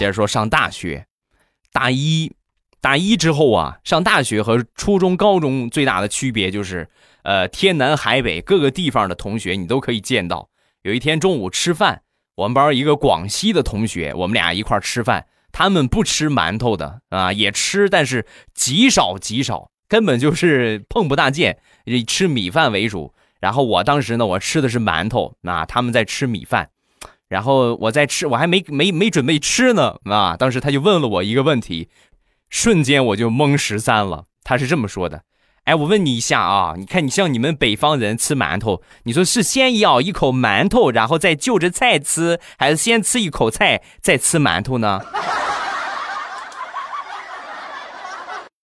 接着说上大学，大一，大一之后啊，上大学和初中、高中最大的区别就是，呃，天南海北各个地方的同学你都可以见到。有一天中午吃饭，我们班一个广西的同学，我们俩一块吃饭，他们不吃馒头的啊，也吃，但是极少极少，根本就是碰不大见，以吃米饭为主。然后我当时呢，我吃的是馒头，啊，他们在吃米饭。然后我在吃，我还没没没准备吃呢啊！当时他就问了我一个问题，瞬间我就懵十三了。他是这么说的：“哎，我问你一下啊，你看你像你们北方人吃馒头，你说是先咬一口馒头，然后再就着菜吃，还是先吃一口菜再吃馒头呢？”